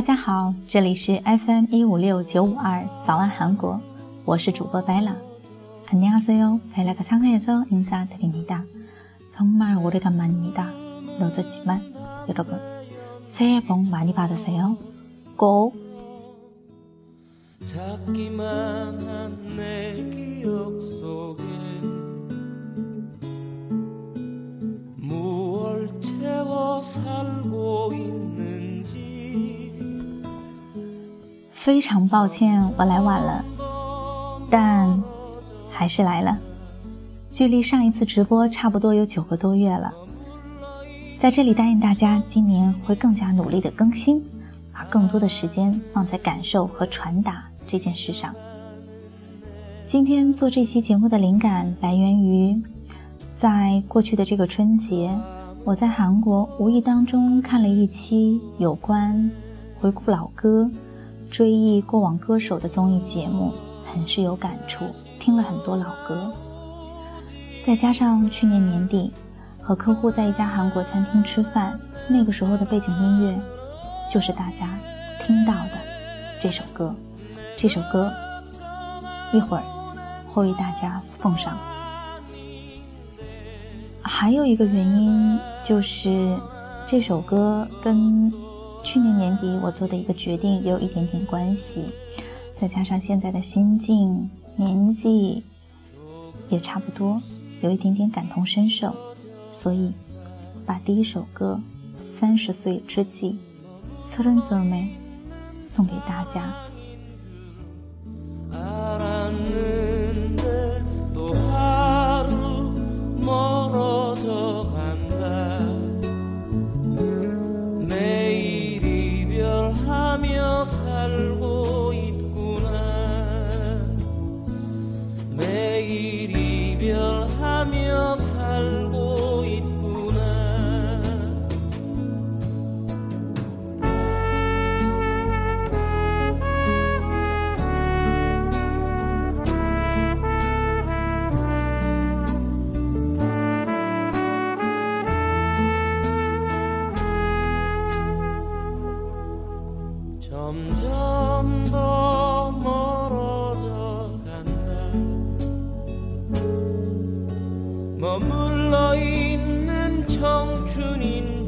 大家好，这里是 FM 一五六九五二早安韩国，我是主播 Bella。안녕하세요，벨라가상하에서인사드립니다 정말오래간만입니다 늦었지만여러분새해복많이받으세요 꼭。 非常抱歉，我来晚了，但还是来了。距离上一次直播差不多有九个多月了，在这里答应大家，今年会更加努力的更新，把更多的时间放在感受和传达这件事上。今天做这期节目的灵感来源于，在过去的这个春节，我在韩国无意当中看了一期有关回顾老歌。追忆过往歌手的综艺节目，很是有感触，听了很多老歌。再加上去年年底和客户在一家韩国餐厅吃饭，那个时候的背景音乐就是大家听到的这首歌。这首歌一会儿会为大家奉上。还有一个原因就是这首歌跟。去年年底我做的一个决定也有一点点关系，再加上现在的心境、年纪也差不多，有一点点感同身受，所以把第一首歌《三十岁之际》送给大家。 머물러 있는 청춘인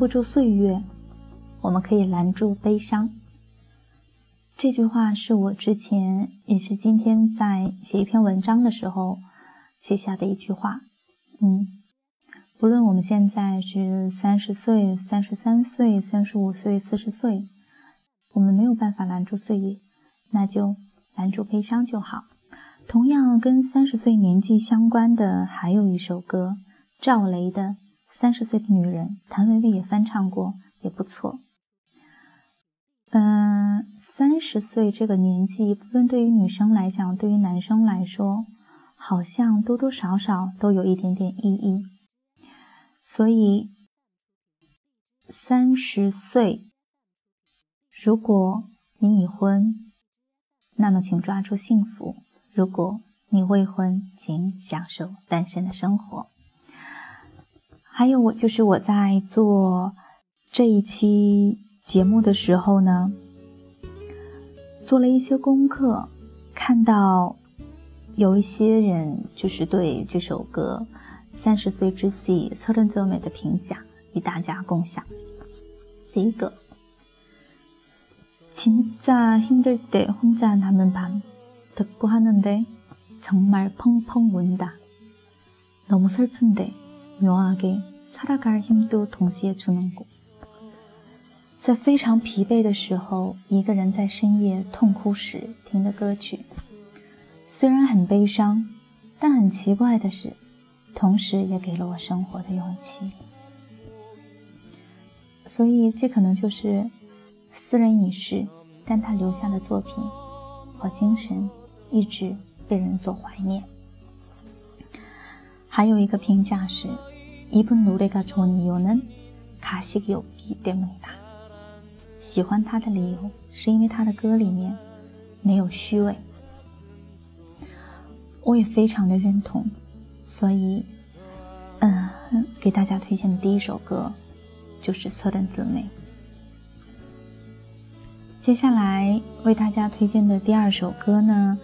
不住岁月，我们可以拦住悲伤。这句话是我之前也是今天在写一篇文章的时候写下的一句话。嗯，不论我们现在是三十岁、三十三岁、三十五岁、四十岁，我们没有办法拦住岁月，那就拦住悲伤就好。同样跟三十岁年纪相关的还有一首歌，赵雷的。三十岁的女人，谭维维也翻唱过，也不错。嗯，三十岁这个年纪，不论对于女生来讲，对于男生来说，好像多多少少都有一点点意义。所以，三十岁，如果你已婚，那么请抓住幸福；如果你未婚，请享受单身的生活。还有，我就是我在做这一期节目的时候呢，做了一些功课，看到有一些人就是对这首歌《三十岁之际》侧正泽美的评价与大家共享。第一个，진짜힘들때혼자남은밤듣고하는데정말펑펑운다너무슬픈데묘하게 살아갈 힘도 동시에 주는 곳。在非常疲惫的时候，一个人在深夜痛哭时听的歌曲，虽然很悲伤，但很奇怪的是，同时也给了我生活的勇气。所以，这可能就是私人已逝，但他留下的作品和精神一直被人所怀念。还有一个评价是。 이분노래가좋은이유는가식이없기때문이다喜欢他的理由是因为他的歌里面没有虚伪。我也非常的认同，所以，嗯，给大家推荐的第一首歌就是《侧人姊妹》。接下来为大家推荐的第二首歌呢，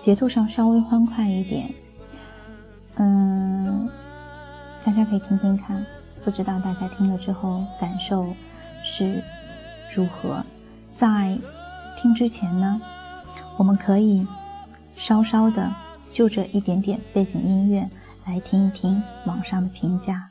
节奏上稍微欢快一点，嗯。 大家可以听听看，不知道大家听了之后感受是如何。在听之前呢，我们可以稍稍的就这一点点背景音乐来听一听网上的评价。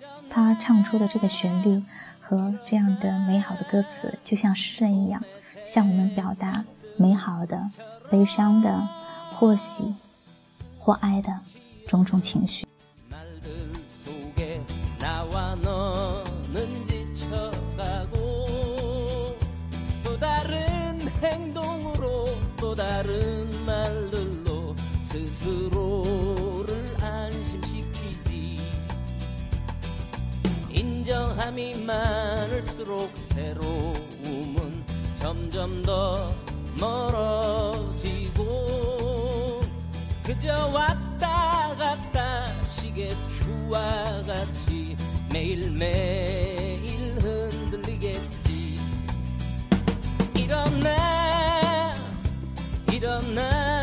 他唱出的这个旋律和这样的美好的歌词，就像诗人一样，向我们表达美好的、悲伤的、或喜或哀的种种情绪。 참 많을수록 새로움은 점점 더 멀어지고 그저 왔다 갔다 시계추와 같이 매일매일 흔들리겠지. 일어나 일어나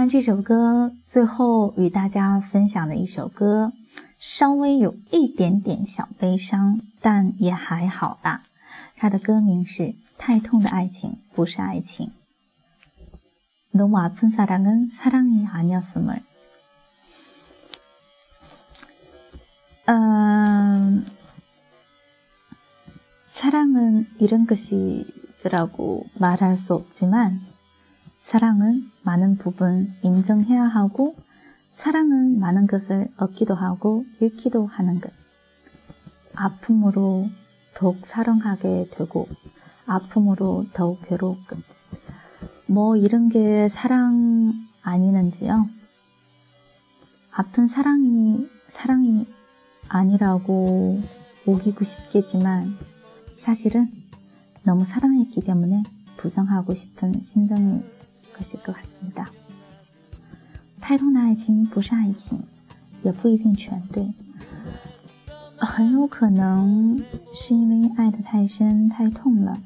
完这首歌，最后与大家分享的一首歌，稍微有一点点小悲伤，但也还好啦。它的歌名是《太痛的爱情不是爱情》。너무아픈사랑은사랑이아니었음 을。 嗯，사랑은이런것이더라고말할수없지만 사랑은 많은 부분 인정해야 하고, 사랑은 많은 것을 얻기도 하고, 잃기도 하는 것. 아픔으로 더욱 사랑하게 되고, 아픔으로 더욱 것. 뭐 이런 게 사랑 아니는지요? 아픈 사랑이 사랑이 아니라고 우기고 싶겠지만 사실은 너무 사랑했기 때문에 부정하고 싶은 심정이 可惜，같습니다太痛的爱情不是爱情，也不一定全对。很有可能是因为爱的太深、太痛了，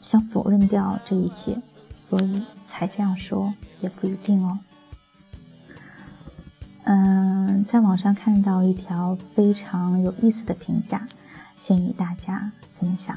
想否认掉这一切，所以才这样说，也不一定哦。嗯，在网上看到一条非常有意思的评价，先与大家分享。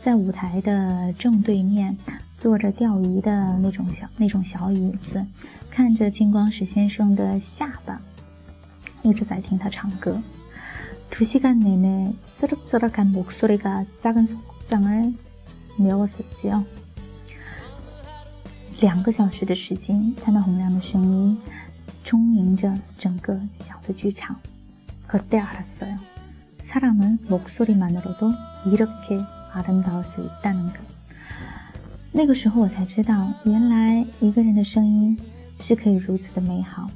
在舞台的正对面，坐着钓鱼的那种小那种小椅子，看着金光石先生的下巴，一直在听他唱歌。두시간내내쩌럭쩌럭한목소리가작은속장을메웠었지 요。 两个小时的时间，他那洪亮的声音充盈着整个小的剧场。그때알았어요사람은목소리만으로도이렇게 阿登岛水淡个。那个时候我才知道，原来一个人的声音是可以如此的美好。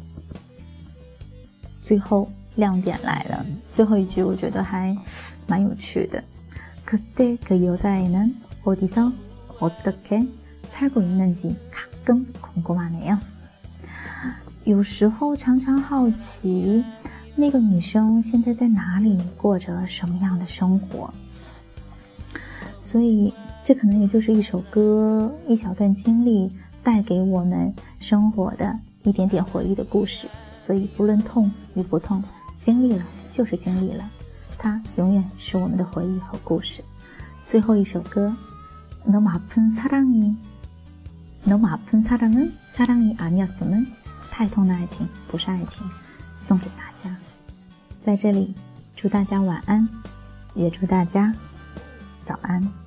最后亮点来了，最后一句我觉得还蛮有趣的。그때그여자애는어디서어떻게살고있는지가끔궁금하네 요。 有时候常常好奇，那个女生现在在哪里，过着什么样的生活？ 所以，这可能也就是一首歌、一小段经历带给我们生活的一点点回忆的故事。所以，不论痛与不痛，经历了就是经历了，它永远是我们的回忆和故事。最后一首歌，너무아픈사랑이너무아픈사랑은사랑이아니었음 은， 太痛的爱情不是爱情，送给大家。在这里，祝大家晚安，也祝大家。 早安。